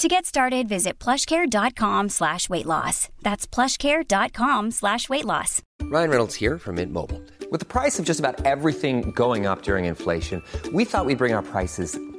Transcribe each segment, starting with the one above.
To get started, visit plushcare.com slash weight loss. That's plushcare.com slash weight loss. Ryan Reynolds here from Mint Mobile. With the price of just about everything going up during inflation, we thought we'd bring our prices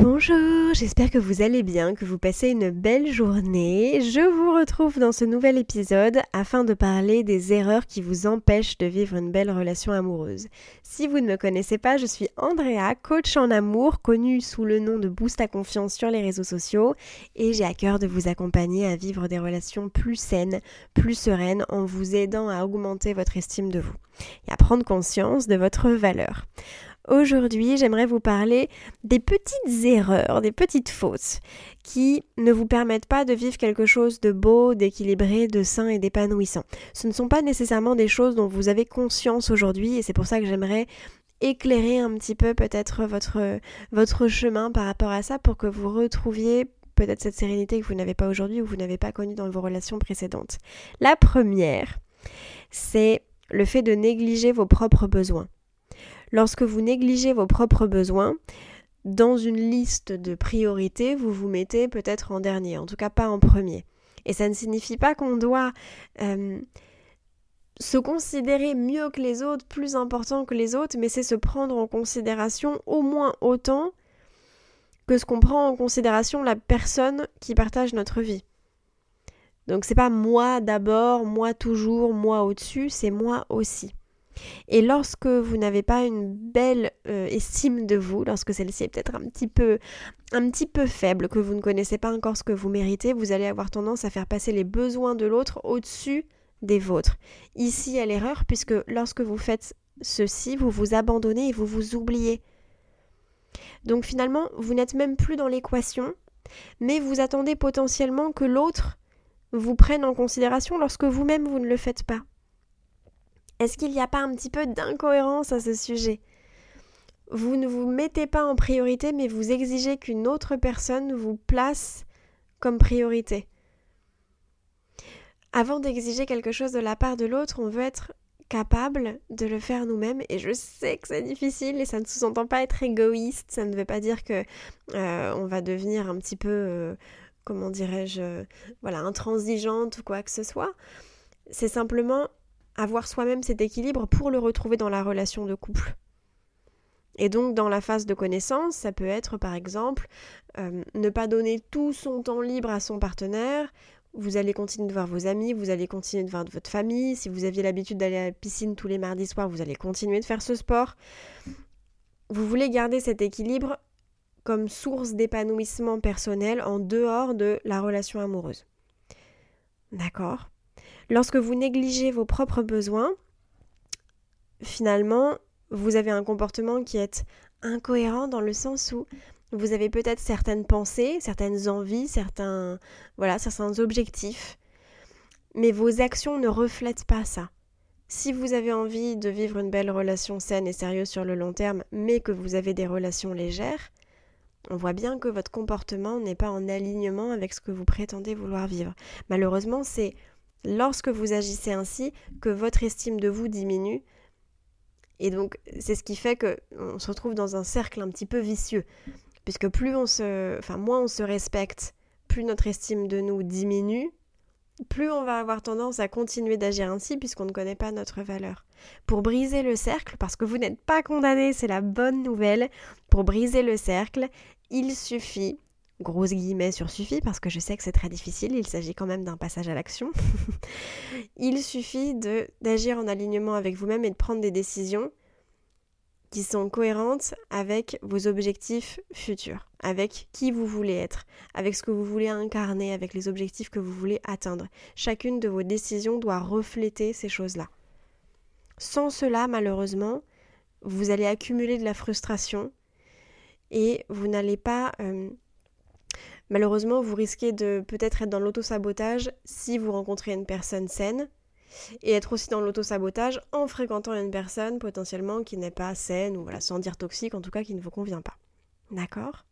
Bonjour, j'espère que vous allez bien, que vous passez une belle journée. Je vous retrouve dans ce nouvel épisode afin de parler des erreurs qui vous empêchent de vivre une belle relation amoureuse. Si vous ne me connaissez pas, je suis Andrea, coach en amour, connue sous le nom de Boost à confiance sur les réseaux sociaux, et j'ai à cœur de vous accompagner à vivre des relations plus saines, plus sereines, en vous aidant à augmenter votre estime de vous et à prendre conscience de votre valeur. Aujourd'hui, j'aimerais vous parler des petites erreurs, des petites fautes qui ne vous permettent pas de vivre quelque chose de beau, d'équilibré, de sain et d'épanouissant. Ce ne sont pas nécessairement des choses dont vous avez conscience aujourd'hui et c'est pour ça que j'aimerais éclairer un petit peu peut-être votre, votre chemin par rapport à ça pour que vous retrouviez peut-être cette sérénité que vous n'avez pas aujourd'hui ou vous n'avez pas connue dans vos relations précédentes. La première, c'est le fait de négliger vos propres besoins lorsque vous négligez vos propres besoins, dans une liste de priorités, vous vous mettez peut-être en dernier, en tout cas pas en premier. Et ça ne signifie pas qu'on doit euh, se considérer mieux que les autres, plus important que les autres, mais c'est se prendre en considération au moins autant que ce qu'on prend en considération la personne qui partage notre vie. Donc c'est pas moi d'abord, moi toujours, moi au-dessus, c'est moi aussi. Et lorsque vous n'avez pas une belle euh, estime de vous, lorsque celle-ci est peut-être un petit peu un petit peu faible, que vous ne connaissez pas encore ce que vous méritez, vous allez avoir tendance à faire passer les besoins de l'autre au-dessus des vôtres. Ici est l'erreur puisque lorsque vous faites ceci, vous vous abandonnez et vous vous oubliez. Donc finalement, vous n'êtes même plus dans l'équation, mais vous attendez potentiellement que l'autre vous prenne en considération lorsque vous-même vous ne le faites pas. Est-ce qu'il n'y a pas un petit peu d'incohérence à ce sujet? Vous ne vous mettez pas en priorité, mais vous exigez qu'une autre personne vous place comme priorité. Avant d'exiger quelque chose de la part de l'autre, on veut être capable de le faire nous-mêmes et je sais que c'est difficile et ça ne sous-entend pas être égoïste, ça ne veut pas dire que euh, on va devenir un petit peu euh, comment dirais-je voilà intransigeante ou quoi que ce soit. C'est simplement avoir soi-même cet équilibre pour le retrouver dans la relation de couple. Et donc dans la phase de connaissance, ça peut être par exemple euh, ne pas donner tout son temps libre à son partenaire, vous allez continuer de voir vos amis, vous allez continuer de voir votre famille. Si vous aviez l'habitude d'aller à la piscine tous les mardis soirs, vous allez continuer de faire ce sport. Vous voulez garder cet équilibre comme source d'épanouissement personnel en dehors de la relation amoureuse. D'accord? Lorsque vous négligez vos propres besoins, finalement, vous avez un comportement qui est incohérent dans le sens où vous avez peut-être certaines pensées, certaines envies, certains, voilà, certains objectifs, mais vos actions ne reflètent pas ça. Si vous avez envie de vivre une belle relation saine et sérieuse sur le long terme, mais que vous avez des relations légères, on voit bien que votre comportement n'est pas en alignement avec ce que vous prétendez vouloir vivre. Malheureusement, c'est lorsque vous agissez ainsi que votre estime de vous diminue, et donc, c'est ce qui fait qu'on se retrouve dans un cercle un petit peu vicieux. Puisque plus on se. Enfin, moins on se respecte, plus notre estime de nous diminue, plus on va avoir tendance à continuer d'agir ainsi puisqu'on ne connaît pas notre valeur. Pour briser le cercle, parce que vous n'êtes pas condamné, c'est la bonne nouvelle, pour briser le cercle, il suffit grosse guillemets sur suffit parce que je sais que c'est très difficile, il s'agit quand même d'un passage à l'action. il suffit d'agir en alignement avec vous-même et de prendre des décisions qui sont cohérentes avec vos objectifs futurs, avec qui vous voulez être, avec ce que vous voulez incarner, avec les objectifs que vous voulez atteindre. Chacune de vos décisions doit refléter ces choses-là. Sans cela, malheureusement, vous allez accumuler de la frustration et vous n'allez pas euh, Malheureusement, vous risquez de peut-être être dans l'auto-sabotage si vous rencontrez une personne saine et être aussi dans l'auto-sabotage en fréquentant une personne potentiellement qui n'est pas saine ou voilà, sans dire toxique, en tout cas qui ne vous convient pas. D'accord?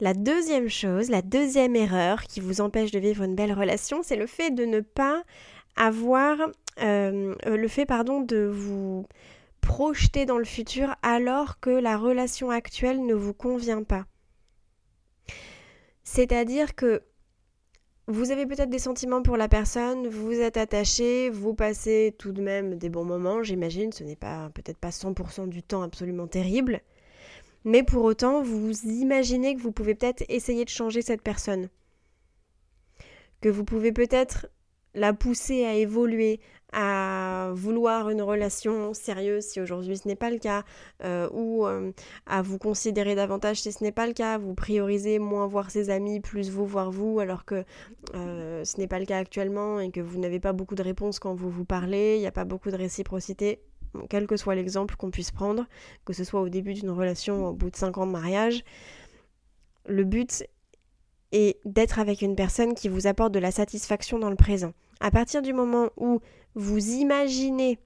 La deuxième chose, la deuxième erreur qui vous empêche de vivre une belle relation, c'est le fait de ne pas avoir euh, le fait pardon de vous projeter dans le futur alors que la relation actuelle ne vous convient pas. C'est-à-dire que vous avez peut-être des sentiments pour la personne, vous êtes attaché, vous passez tout de même des bons moments, j'imagine, ce n'est pas peut-être pas 100% du temps absolument terrible, mais pour autant, vous imaginez que vous pouvez peut-être essayer de changer cette personne. Que vous pouvez peut-être la pousser à évoluer, à vouloir une relation sérieuse si aujourd'hui ce n'est pas le cas, euh, ou euh, à vous considérer davantage si ce n'est pas le cas, vous priorisez moins voir ses amis, plus vous voir vous, alors que euh, ce n'est pas le cas actuellement et que vous n'avez pas beaucoup de réponses quand vous vous parlez, il n'y a pas beaucoup de réciprocité. quel que soit l'exemple qu'on puisse prendre, que ce soit au début d'une relation ou au bout de 5 ans de mariage, le but est d'être avec une personne qui vous apporte de la satisfaction dans le présent. À partir du moment où vous imaginez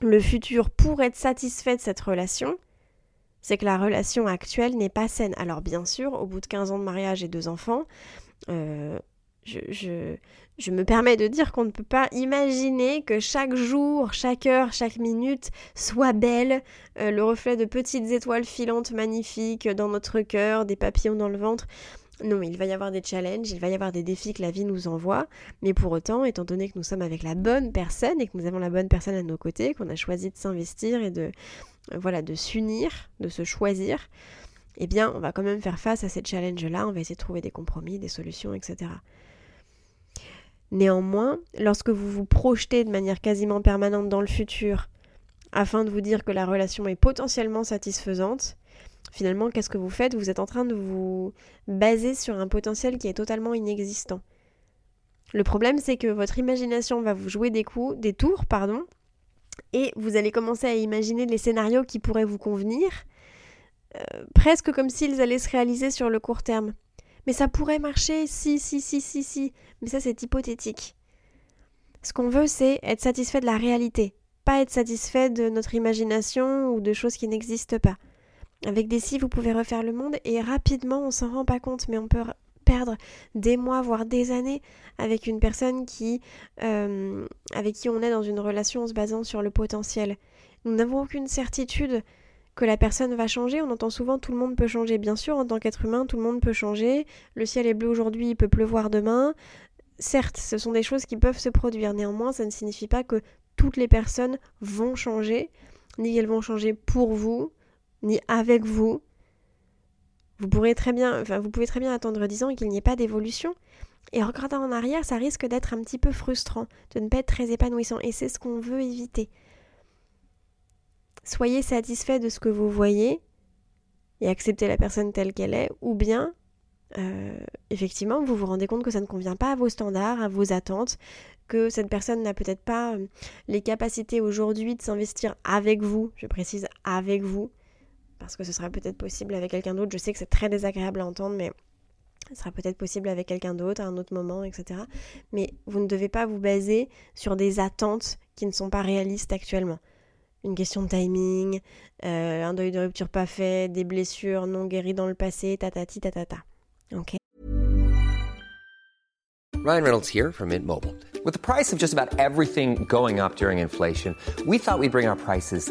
le futur pour être satisfait de cette relation, c'est que la relation actuelle n'est pas saine. Alors bien sûr, au bout de 15 ans de mariage et deux enfants, euh, je, je, me permets de dire qu'on ne peut pas imaginer que chaque jour, chaque heure, chaque minute soit belle, euh, le reflet de petites étoiles filantes magnifiques dans notre cœur, des papillons dans le ventre. Non, il va y avoir des challenges, il va y avoir des défis que la vie nous envoie, mais pour autant, étant donné que nous sommes avec la bonne personne et que nous avons la bonne personne à nos côtés, qu'on a choisi de s'investir et de euh, voilà, de s'unir, de se choisir, eh bien, on va quand même faire face à ces challenges-là, on va essayer de trouver des compromis, des solutions, etc. Néanmoins, lorsque vous vous projetez de manière quasiment permanente dans le futur, afin de vous dire que la relation est potentiellement satisfaisante, Finalement, qu'est-ce que vous faites? Vous êtes en train de vous baser sur un potentiel qui est totalement inexistant. Le problème, c'est que votre imagination va vous jouer des coups, des tours, pardon, et vous allez commencer à imaginer les scénarios qui pourraient vous convenir, euh, presque comme s'ils allaient se réaliser sur le court terme. Mais ça pourrait marcher, si, si, si, si, si. Mais ça, c'est hypothétique. Ce qu'on veut, c'est être satisfait de la réalité, pas être satisfait de notre imagination ou de choses qui n'existent pas. Avec des si, vous pouvez refaire le monde et rapidement, on s'en rend pas compte, mais on peut perdre des mois, voire des années avec une personne qui, euh, avec qui on est dans une relation en se basant sur le potentiel. Nous n'avons aucune certitude que la personne va changer. On entend souvent tout le monde peut changer. Bien sûr, en tant qu'être humain, tout le monde peut changer. Le ciel est bleu aujourd'hui, il peut pleuvoir demain. Certes, ce sont des choses qui peuvent se produire. Néanmoins, ça ne signifie pas que toutes les personnes vont changer, ni qu'elles vont changer pour vous, ni avec vous. Vous, pourrez très bien, enfin, vous pouvez très bien attendre 10 ans et qu'il n'y ait pas d'évolution. Et regardant en arrière, ça risque d'être un petit peu frustrant, de ne pas être très épanouissant. Et c'est ce qu'on veut éviter. Soyez satisfait de ce que vous voyez et acceptez la personne telle qu'elle est, ou bien euh, effectivement, vous vous rendez compte que ça ne convient pas à vos standards, à vos attentes, que cette personne n'a peut-être pas euh, les capacités aujourd'hui de s'investir avec vous, je précise avec vous, parce que ce sera peut-être possible avec quelqu'un d'autre. Je sais que c'est très désagréable à entendre, mais ce sera peut-être possible avec quelqu'un d'autre à un autre moment, etc. Mais vous ne devez pas vous baser sur des attentes qui ne sont pas réalistes actuellement. Une question de timing, euh, un deuil de rupture pas fait, des blessures non guéries dans le passé, tatati tatata. Ok Ryan Reynolds here from. With the price of just about everything going up during inflation, we thought we'd bring our prices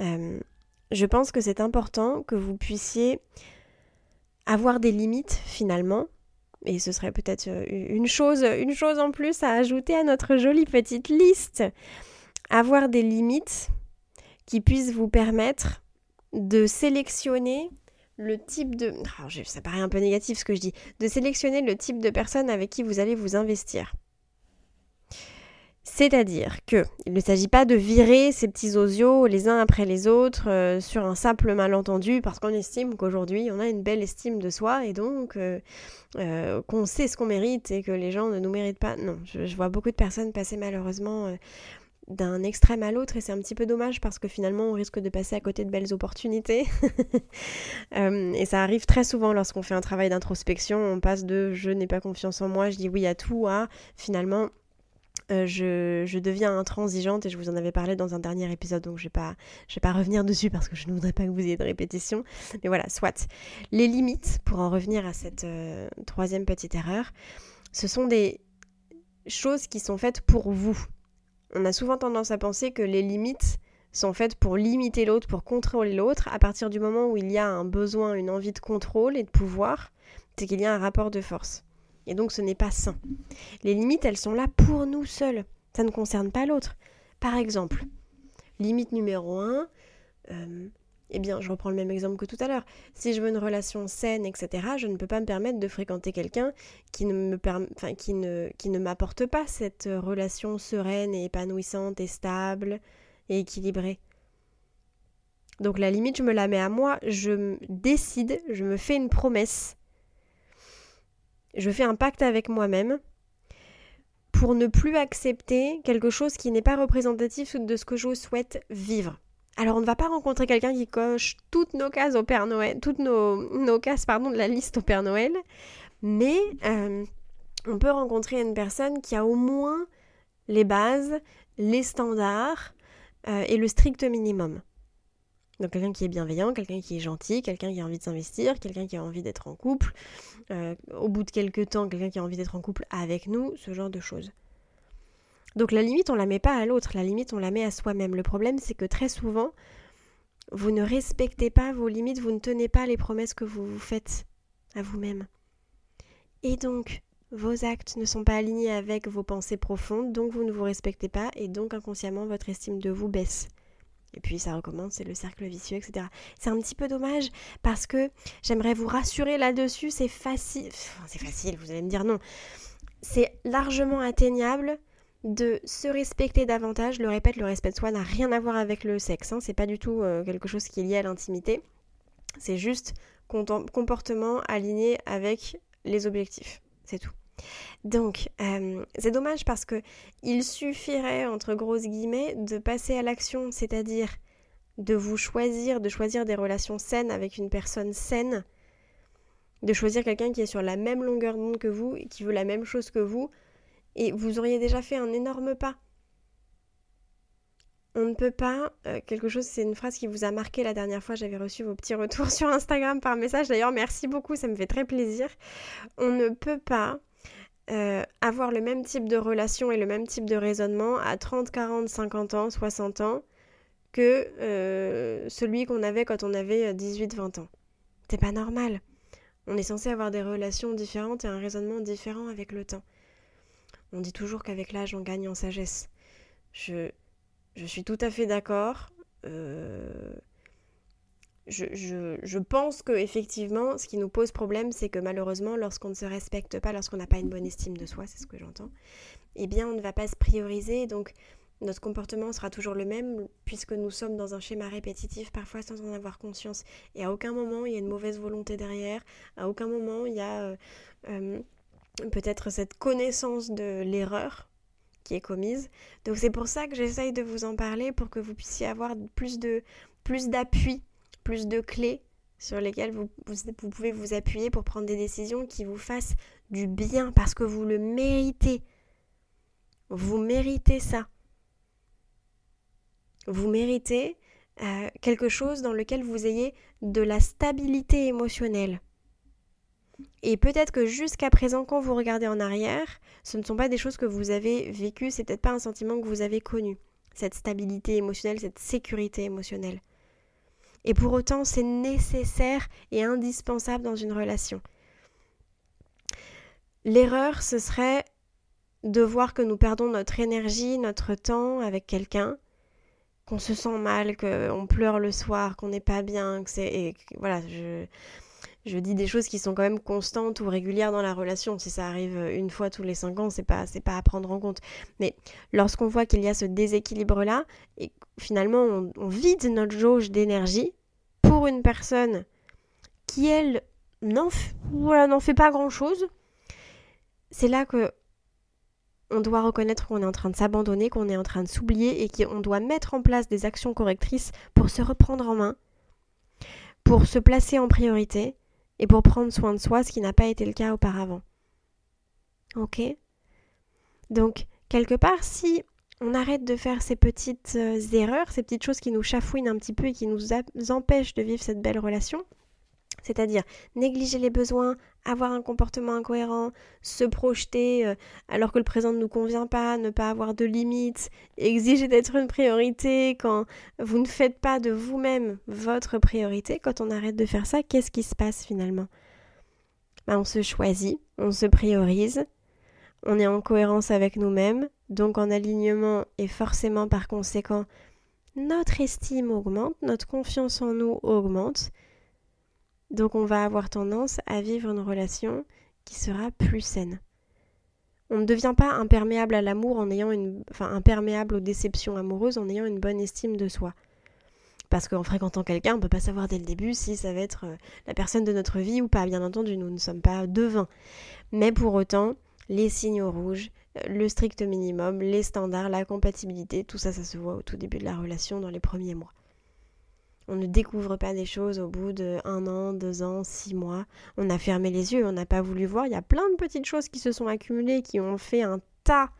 Euh, je pense que c'est important que vous puissiez avoir des limites finalement. Et ce serait peut-être euh, une chose, une chose en plus à ajouter à notre jolie petite liste. Avoir des limites qui puissent vous permettre de sélectionner le type de... Ah, ça paraît un peu négatif ce que je dis. De sélectionner le type de personne avec qui vous allez vous investir. C'est-à-dire que il ne s'agit pas de virer ces petits osios les uns après les autres euh, sur un simple malentendu parce qu'on estime qu'aujourd'hui on a une belle estime de soi et donc euh, euh, qu'on sait ce qu'on mérite et que les gens ne nous méritent pas. Non, je, vois beaucoup de personnes passer malheureusement d'un extrême à l'autre et c'est un petit peu dommage parce que finalement on risque de passer à côté de belles opportunités. Et ça arrive très souvent lorsqu'on fait un travail d'introspection, on passe de je n'ai pas confiance en moi, je dis oui à tout à finalement euh, je, deviens intransigeante et je vous en avais parlé dans un dernier épisode, donc je vais pas, je vais pas revenir dessus parce que je ne voudrais pas que vous ayez de répétition. Mais voilà, soit. Les limites, pour en revenir à cette euh, troisième petite erreur, ce sont des choses qui sont faites pour vous. On a souvent tendance à penser que les limites sont faites pour limiter l'autre, pour contrôler l'autre. À partir du moment où il y a un besoin, une envie de contrôle et de pouvoir, c'est qu'il y a un rapport de force. Et donc ce n'est pas sain. Les limites, elles sont là pour nous seuls. Ça ne concerne pas l'autre. Par exemple, limite numéro 1, eh bien, je reprends le même exemple que tout à l'heure. Si je veux une relation saine, etc., je ne peux pas me permettre de fréquenter quelqu'un qui ne me enfin, qui ne, m'apporte pas cette euh, relation sereine et épanouissante et stable et équilibrée. Donc la limite, je me la mets à moi, je décide, je me fais une promesse, je fais un pacte avec moi-même pour ne plus accepter quelque chose qui n'est pas représentatif de ce que je souhaite vivre. Alors on ne va pas rencontrer quelqu'un qui coche toutes nos cases au Père Noël, toutes nos, cases pardon, de la liste au Père Noël, mais euh, on peut rencontrer une personne qui a au moins les bases, les standards euh, et le strict minimum. Donc quelqu'un qui est bienveillant, quelqu'un qui est gentil, quelqu'un qui a envie de s'investir, quelqu'un qui a envie d'être en couple, euh, au bout de quelques temps, quelqu'un qui a envie d'être en couple avec nous, ce genre de choses. Donc la limite, on la met pas à l'autre, la limite, on la met à soi-même. Le problème, c'est que très souvent, vous ne respectez pas vos limites, vous ne tenez pas les promesses que vous vous faites à vous-même. Et donc, vos actes ne sont pas alignés avec vos pensées profondes, donc vous ne vous respectez pas, et donc inconsciemment, votre estime de vous baisse. Et puis ça recommence, c'est le cercle vicieux, etc. C'est un petit peu dommage parce que j'aimerais vous rassurer là-dessus, c'est facile. C'est facile, vous allez me dire non. C'est largement atteignable de se respecter davantage. Le répète, le respect de soi n'a rien à voir avec le sexe. Hein. C'est pas du tout euh, quelque chose qui est lié à l'intimité. C'est juste comportement aligné avec les objectifs. C'est tout. Donc, euh, c'est dommage parce que il suffirait, entre grosses guillemets, de passer à l'action, c'est-à-dire de vous choisir, de choisir des relations saines avec une personne saine, de choisir quelqu'un qui est sur la même longueur d'onde que vous et qui veut la même chose que vous, et vous auriez déjà fait un énorme pas. On ne peut pas, euh, quelque chose, c'est une phrase qui vous a marqué la dernière fois, j'avais reçu vos petits retours sur Instagram par message, d'ailleurs merci beaucoup, ça me fait très plaisir. On ne peut pas euh, avoir le même type de relation et le même type de raisonnement à 30, 40, 50 ans, 60 ans que euh, celui qu'on avait quand on avait 18, 20 ans. C'est pas normal. On est censé avoir des relations différentes et un raisonnement différent avec le temps. On dit toujours qu'avec l'âge, on gagne en sagesse. Je, je suis tout à fait d'accord. Euh, je, pense que effectivement, ce qui nous pose problème, c'est que malheureusement, lorsqu'on ne se respecte pas, lorsqu'on n'a pas une bonne estime de soi, c'est ce que j'entends, eh bien, on ne va pas se prioriser, donc notre comportement sera toujours le même, puisque nous sommes dans un schéma répétitif, parfois sans en avoir conscience. Et à aucun moment, il y a une mauvaise volonté derrière, à aucun moment, il y a euh, euh, peut-être cette connaissance de l'erreur qui est commise. Donc c'est pour ça que j'essaye de vous en parler, pour que vous puissiez avoir plus de plus d'appui plus de clés sur lesquelles vous, pouvez vous appuyer pour prendre des décisions qui vous fassent du bien parce que vous le méritez. Vous méritez ça. Vous méritez euh, quelque chose dans lequel vous ayez de la stabilité émotionnelle. Et peut-être que jusqu'à présent, quand vous regardez en arrière, ce ne sont pas des choses que vous avez vécues, c'est peut-être pas un sentiment que vous avez connu. Cette stabilité émotionnelle, cette sécurité émotionnelle. Et pour autant, c'est nécessaire et indispensable dans une relation. L'erreur, ce serait de voir que nous perdons notre énergie, notre temps avec quelqu'un, qu'on se sent mal, qu'on pleure le soir, qu'on n'est pas bien, que c'est... voilà, je, dis des choses qui sont quand même constantes ou régulières dans la relation. Si ça arrive une fois tous les cinq ans, c'est pas, c'est pas à prendre en compte. Mais lorsqu'on voit qu'il y a ce déséquilibre-là, et finalement on, vide notre jauge d'énergie pour une personne qui, elle, n'en fait pas grand-chose, c'est là que on doit reconnaître qu'on est en train de s'abandonner, qu'on est en train de s'oublier et qu'on doit mettre en place des actions correctrices pour se reprendre en main, pour se placer en priorité et pour prendre soin de soi, ce qui n'a pas été le cas auparavant. Ok? Donc, quelque part, si on arrête de faire ces petites euh, erreurs, ces petites choses qui nous chafouinent un petit peu et qui nous empêchent de vivre cette belle relation. C'est-à-dire négliger les besoins, avoir un comportement incohérent, se projeter euh, alors que le présent ne nous convient pas, ne pas avoir de limites, exiger d'être une priorité quand vous ne faites pas de vous-même votre priorité. Quand on arrête de faire ça, qu'est-ce qui se passe finalement? Ben, On se choisit, on se priorise, on est en cohérence avec nous-mêmes, donc en alignement et forcément par conséquent, notre estime augmente, notre confiance en nous augmente. Donc on va avoir tendance à vivre une relation qui sera plus saine. On ne devient pas imperméable à l'amour en ayant une enfin imperméable aux déceptions amoureuses en ayant une bonne estime de soi. Parce qu'en fréquentant quelqu'un, on ne peut pas savoir dès le début si ça va être euh, la personne de notre vie ou pas. Bien entendu, nous ne sommes pas devins. Mais pour autant, les signaux rouges, le strict minimum, les standards, la compatibilité, tout ça, ça se voit au tout début de la relation dans les premiers mois. On ne découvre pas des choses au bout de un an, deux ans, six mois. On a fermé les yeux, on n'a pas voulu voir. Il y a plein de petites choses qui se sont accumulées, qui ont fait un tas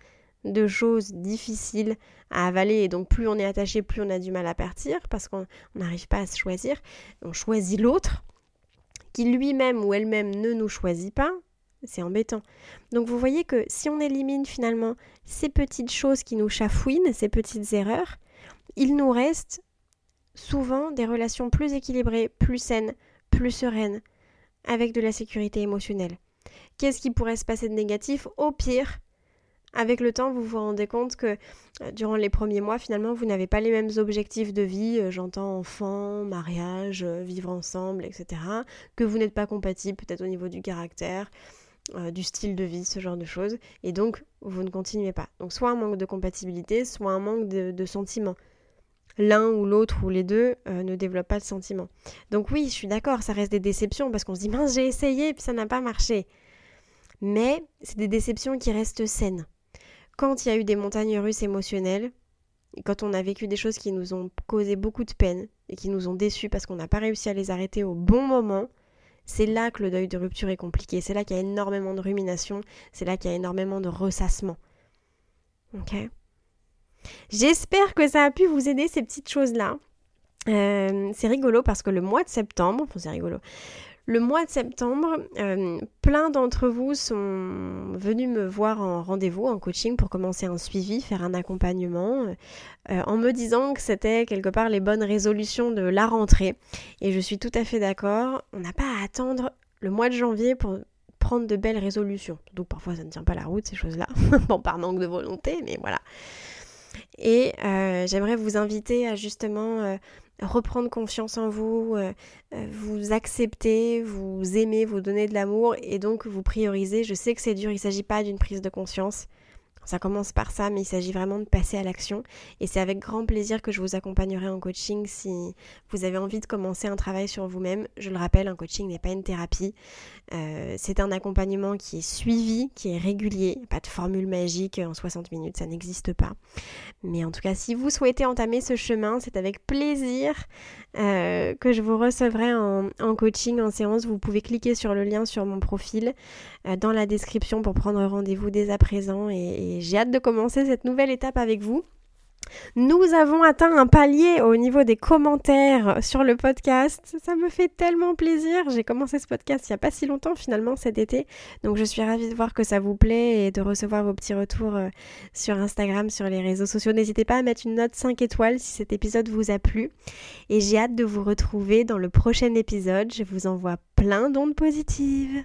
de choses difficiles à avaler et donc plus on est attaché, plus on a du mal à partir parce qu'on n'arrive pas à se choisir. On choisit l'autre qui lui-même ou elle-même ne nous choisit pas, c'est embêtant. Donc vous voyez que si on élimine finalement ces petites choses qui nous chafouinent, ces petites erreurs, il nous reste souvent des relations plus équilibrées, plus saines, plus sereines, avec de la sécurité émotionnelle. Qu'est-ce qui pourrait se passer de négatif? Au pire, avec le temps, vous vous rendez compte que euh, durant les premiers mois, finalement, vous n'avez pas les mêmes objectifs de vie, euh, j'entends enfant, mariage, euh, vivre ensemble, etc., que vous n'êtes pas compatible peut-être au niveau du caractère, euh, du style de vie, ce genre de choses, et donc vous ne continuez pas. Donc soit un manque de compatibilité, soit un manque de, sentiments. L'un ou l'autre ou les deux euh, ne développent pas de sentiments. Donc oui, je suis d'accord, ça reste des déceptions parce qu'on se dit mince j'ai essayé puis ça n'a pas marché. Mais c'est des déceptions qui restent saines. Quand il y a eu des montagnes russes émotionnelles, et quand on a vécu des choses qui nous ont causé beaucoup de peine et qui nous ont déçus parce qu'on n'a pas réussi à les arrêter au bon moment, c'est là que le deuil de rupture est compliqué. C'est là qu'il y a énormément de rumination. C'est là qu'il y a énormément de ressassement. Ok J'espère que ça a pu vous aider ces petites choses-là. Euh, c'est rigolo parce que le mois de septembre, enfin c'est rigolo, le mois de septembre, euh, plein d'entre vous sont venus me voir en rendez-vous, en coaching, pour commencer un suivi, faire un accompagnement, euh, en me disant que c'était quelque part les bonnes résolutions de la rentrée. Et je suis tout à fait d'accord, on n'a pas à attendre le mois de janvier pour prendre de belles résolutions. Donc parfois ça ne tient pas la route, ces choses-là. bon, par manque de volonté, mais voilà. Et euh, j'aimerais vous inviter à justement reprendre confiance en vous, euh, euh, vous accepter, vous aimer, vous donner de l'amour et donc vous prioriser. Je sais que c'est dur, il ne s'agit pas d'une prise de conscience. Ça commence par ça, mais il s'agit vraiment de passer à l'action. Et c'est avec grand plaisir que je vous accompagnerai en coaching si vous avez envie de commencer un travail sur vous-même. Je le rappelle, un coaching n'est pas une thérapie. Euh, c'est un accompagnement qui est suivi, qui est régulier. Pas de formule magique en 60 minutes, ça n'existe pas. Mais en tout cas, si vous souhaitez entamer ce chemin, c'est avec plaisir euh, que je vous recevrai en, coaching, en séance. Vous pouvez cliquer sur le lien sur mon profil euh, dans la description pour prendre rendez-vous dès à présent. et j'ai hâte de commencer cette nouvelle étape avec vous. Nous avons atteint un palier au niveau des commentaires sur le podcast. Ça me fait tellement plaisir. J'ai commencé ce podcast il n'y a pas si longtemps finalement cet été. Donc je suis ravie de voir que ça vous plaît et de recevoir vos petits retours euh, sur Instagram, sur les réseaux sociaux. N'hésitez pas à mettre une note 5 étoiles si cet épisode vous a plu. Et j'ai hâte de vous retrouver dans le prochain épisode. Je vous envoie plein d'ondes positives.